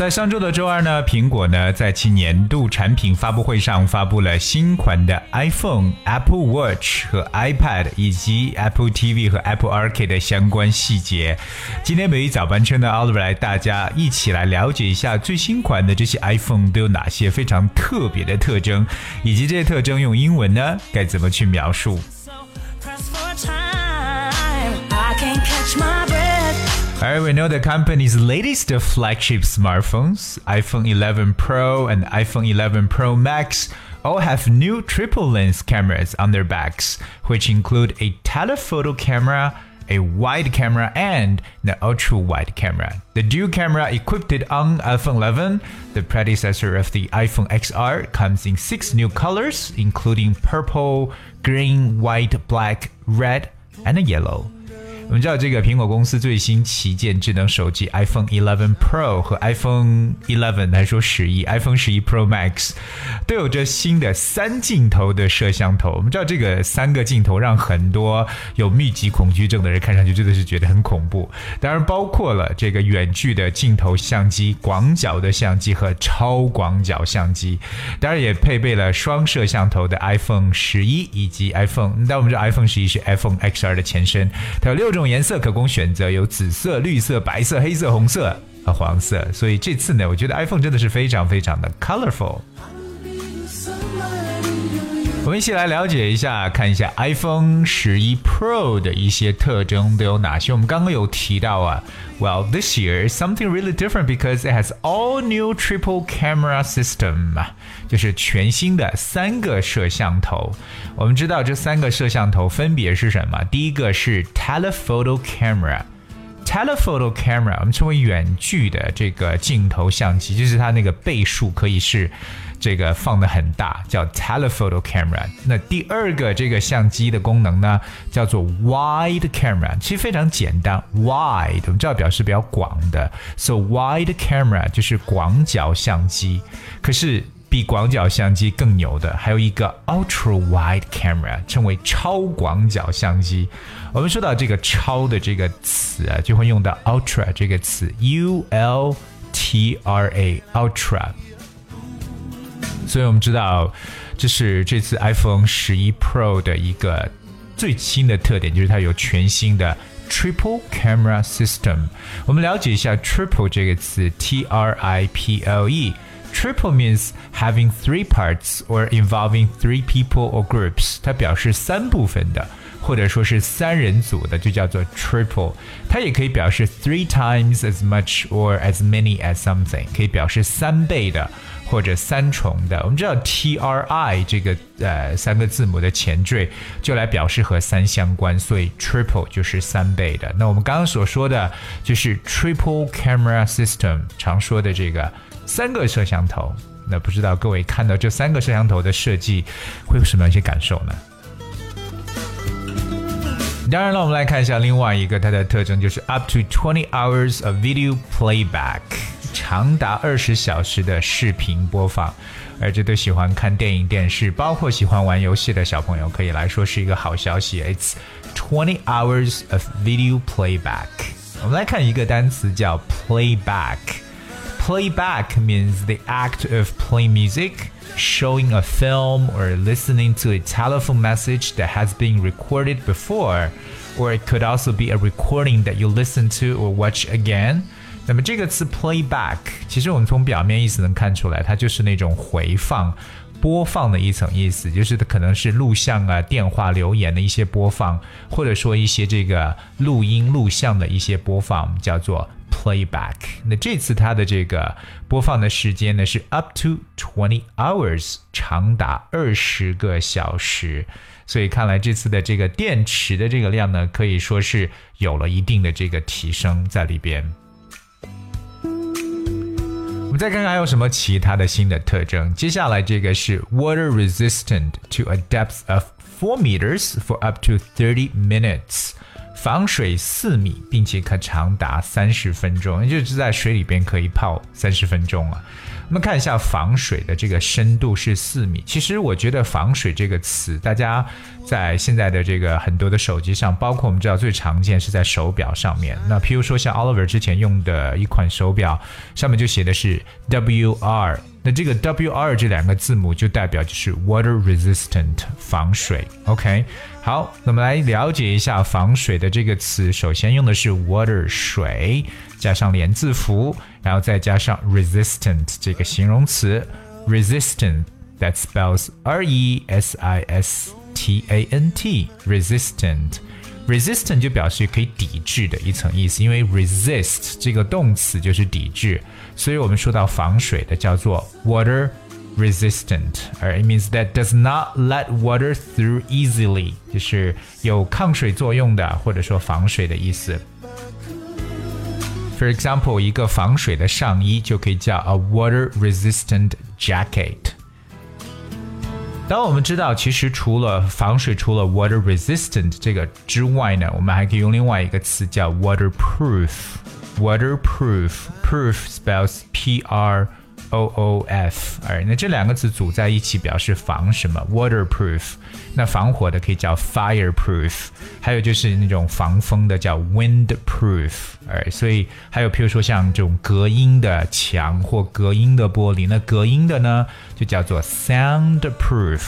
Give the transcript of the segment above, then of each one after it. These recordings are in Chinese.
在上周的周二呢，苹果呢在其年度产品发布会上发布了新款的 iPhone、Apple Watch 和 iPad 以及 Apple TV 和 Apple Arcade 的相关细节。今天美语早班车呢，Oliver 来大家一起来了解一下最新款的这些 iPhone 都有哪些非常特别的特征，以及这些特征用英文呢该怎么去描述。Alright, we know the company's latest flagship smartphones, iPhone 11 Pro and iPhone 11 Pro Max, all have new triple lens cameras on their backs, which include a telephoto camera, a wide camera, and the ultra wide camera. The dual camera equipped on iPhone 11, the predecessor of the iPhone XR, comes in six new colors, including purple, green, white, black, red, and yellow. 我们知道这个苹果公司最新旗舰智能手机 iPhone 11 Pro 和 iPhone 11来说十一 iPhone 十一 Pro Max 都有着新的三镜头的摄像头。我们知道这个三个镜头让很多有密集恐惧症的人看上去真的是觉得很恐怖。当然包括了这个远距的镜头相机、广角的相机和超广角相机。当然也配备了双摄像头的 iPhone 十一以及 iPhone。但我们知道 iPhone 十一是 iPhone XR 的前身，它有六种。种颜色可供选择，有紫色、绿色、白色、黑色、红色和黄色。所以这次呢，我觉得 iPhone 真的是非常非常的 colorful。我们一起来了解一下，看一下 iPhone 十一 Pro 的一些特征都有哪些。我们刚刚有提到啊，Well this year something really different because it has all new triple camera system 啊，就是全新的三个摄像头。我们知道这三个摄像头分别是什么？第一个是 telephoto camera。telephoto camera 我们称为远距的这个镜头相机，就是它那个倍数可以是。这个放的很大，叫 telephoto camera。那第二个这个相机的功能呢，叫做 wide camera。其实非常简单，wide 我们知道表示比较广的，so wide camera 就是广角相机。可是比广角相机更牛的，还有一个 ultra wide camera，称为超广角相机。我们说到这个超的这个词啊，就会用到 ultra 这个词，u l t r a ultra。所以我们知道，这是这次 iPhone 十一 Pro 的一个最新的特点，就是它有全新的 Triple Camera System。我们了解一下 Triple 这个词，T R I P L E。Triple means having three parts or involving three people or groups。它表示三部分的，或者说是三人组的，就叫做 triple。它也可以表示 three times as much or as many as something，可以表示三倍的。 或者三重的，我们知道 T R I 这个呃三个字母的前缀就来表示和三相关，所以 triple 就是三倍的。那我们刚刚所说的就是 triple camera system，常说的这个三个摄像头。那不知道各位看到这三个摄像头的设计会有什么样一些感受呢？当然了，我们来看一下另外一个它的特征，就是 up to twenty hours of video playback。长达二十小时的视频播放，而这对喜欢看电影、电视，包括喜欢玩游戏的小朋友，可以来说是一个好消息。It's twenty hours of video playback。我们来看一个单词叫 playback。Playback means the act of playing music, showing a film, or listening to a telephone message that has been recorded before, or it could also be a recording that you listen to or watch again. 那么这个词 playback，其实我们从表面意思能看出来，它就是那种回放、播放的一层意思，就是可能是录像啊、电话留言的一些播放，或者说一些这个录音录像的一些播放，叫做 playback。那这次它的这个播放的时间呢是 up to twenty hours，长达二十个小时。所以看来这次的这个电池的这个量呢，可以说是有了一定的这个提升在里边。我们再看看还有什么其他的新的特征。接下来这个是 water resistant to a depth of four meters for up to thirty minutes。 防水四米，并且可长达三十分钟，也就是在水里边可以泡三十分钟啊。我们看一下防水的这个深度是四米。其实我觉得“防水”这个词，大家在现在的这个很多的手机上，包括我们知道最常见是在手表上面。那譬如说像 Oliver 之前用的一款手表，上面就写的是 WR。那这个 WR 这两个字母就代表就是 water resistant 防水。OK，好，那么来了解一下防水的这个词。首先用的是 water 水，加上连字符，然后再加上 resistant 这个形容词。resistant that spells R E S I S T A N T resistant。resistant 就表示可以抵制的一层意思，因为 resist 这个动词就是抵制。所以我们说到防水的叫做 water resistant，而 it means that does not let water through easily，就是有抗水作用的，或者说防水的意思。For example，一个防水的上衣就可以叫 a water resistant jacket。当我们知道，其实除了防水，除了 water resistant 这个之外呢，我们还可以用另外一个词叫 waterproof。 waterproof proof spells P R O O F，而那这两个词组在一起表示防什么？waterproof。那防火的可以叫 fireproof，还有就是那种防风的叫 windproof。而所以还有譬如说像这种隔音的墙或隔音的玻璃，那隔音的呢就叫做 soundproof。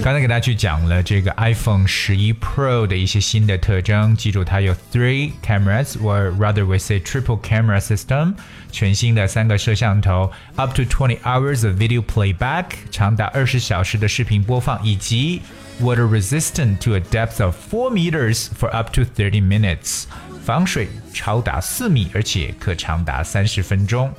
刚才给大家去讲了这个 iPhone 十一 Pro 的一些新的特征，记住它有 three cameras，or rather we say triple camera system，全新的三个摄像头，up to twenty hours of video playback，长达二十小时的视频播放，以及 water resistant to a depth of four meters for up to thirty minutes，防水超达四米，而且可长达三十分钟。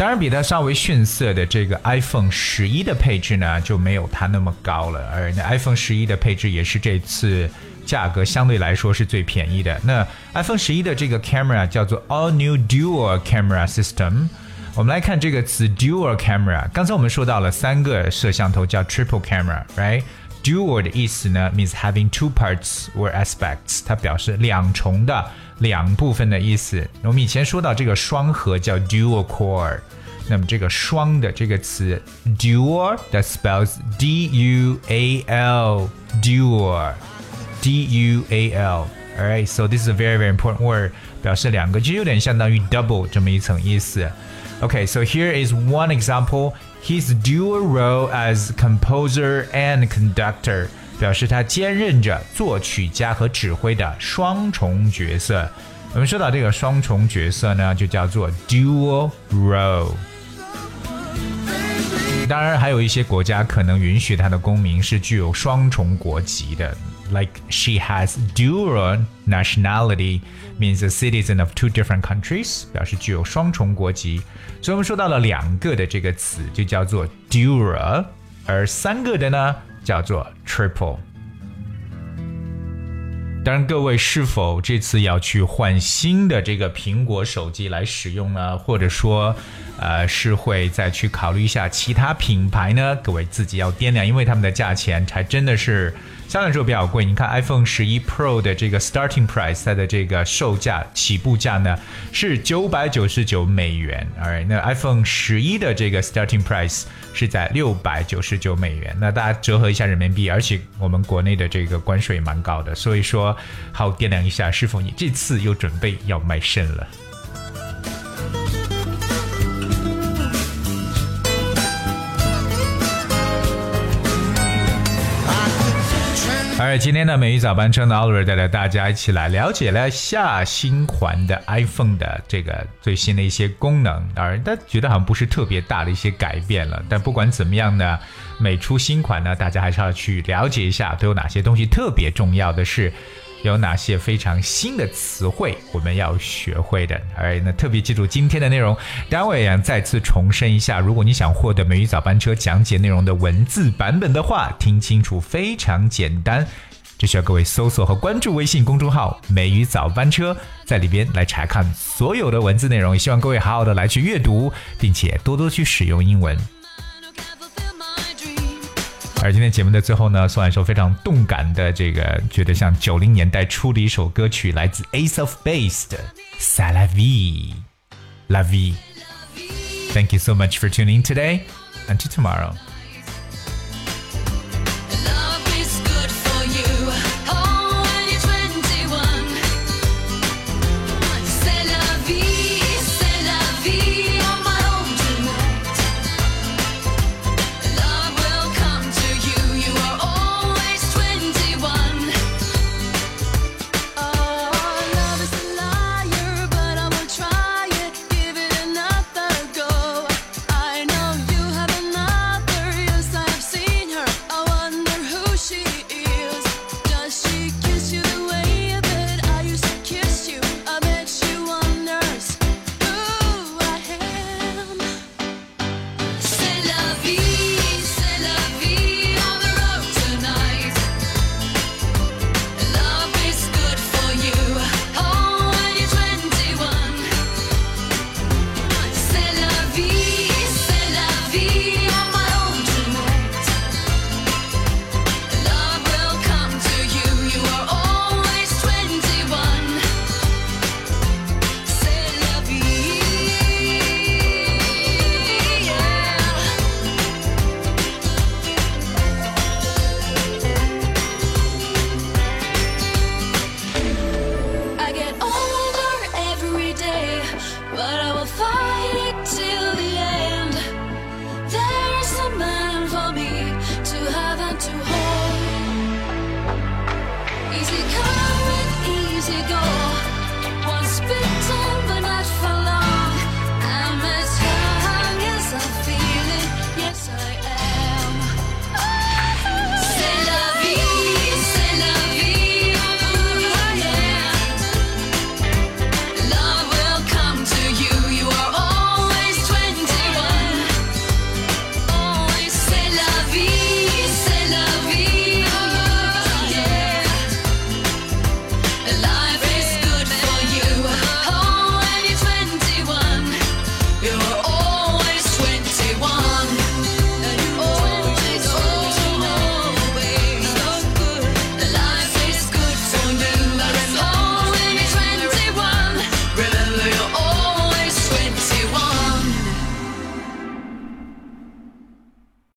当然，比它稍微逊色的这个 iPhone 十一的配置呢，就没有它那么高了。而那 iPhone 十一的配置也是这次价格相对来说是最便宜的。那 iPhone 十一的这个 camera 叫做 All New Dual Camera System。我们来看这个词 Dual Camera。刚才我们说到了三个摄像头叫 Triple Camera，right？Camera，right？Dual 的意思呢，means having two parts or aspects，它表示两重的。两部分的意思。我们以前说到这个双核叫 dual core，那么这个双的这个词 dual that spells D U A L dual D U A L。Alright, so this is a very very important word， 表示两个，就有点相当于 double 这么一层意思。OK，so here is one example. His dual role as composer and conductor. 表示他兼任着作曲家和指挥的双重角色。我们说到这个双重角色呢，就叫做 dual role。当然，还有一些国家可能允许他的公民是具有双重国籍的，like she has dual nationality means a citizen of two different countries，表示具有双重国籍。所以我们说到了两个的这个词就叫做 dual，而三个的呢？叫做 Triple。当然，各位是否这次要去换新的这个苹果手机来使用呢？或者说，呃，是会再去考虑一下其他品牌呢？各位自己要掂量，因为他们的价钱才真的是。相对来说比较贵，你看 iPhone 十一 Pro 的这个 starting price，它的这个售价起步价呢是九百九十九美元，而那 iPhone 十一的这个 starting price 是在六百九十九美元。那大家折合一下人民币，而且我们国内的这个关税蛮高的，所以说好掂量一下，是否你这次又准备要卖肾了。而今天的，美语早班车呢 Oliver 带着大家一起来了解了下新款的 iPhone 的这个最新的一些功能。当然，他觉得好像不是特别大的一些改变了。但不管怎么样呢，每出新款呢，大家还是要去了解一下都有哪些东西特别重要的是。有哪些非常新的词汇我们要学会的？哎那特别记住今天的内容。当然，我也想再次重申一下，如果你想获得美语早班车讲解内容的文字版本的话，听清楚，非常简单，只需要各位搜索和关注微信公众号“美语早班车”，在里边来查看所有的文字内容。也希望各位好好的来去阅读，并且多多去使用英文。而今天节目的最后呢，送来一首非常动感的这个，觉得像九零年代出的一首歌曲，来自 Ace of Base 的《SALAVI》，La vie。Thank you so much for tuning today. Until tomorrow.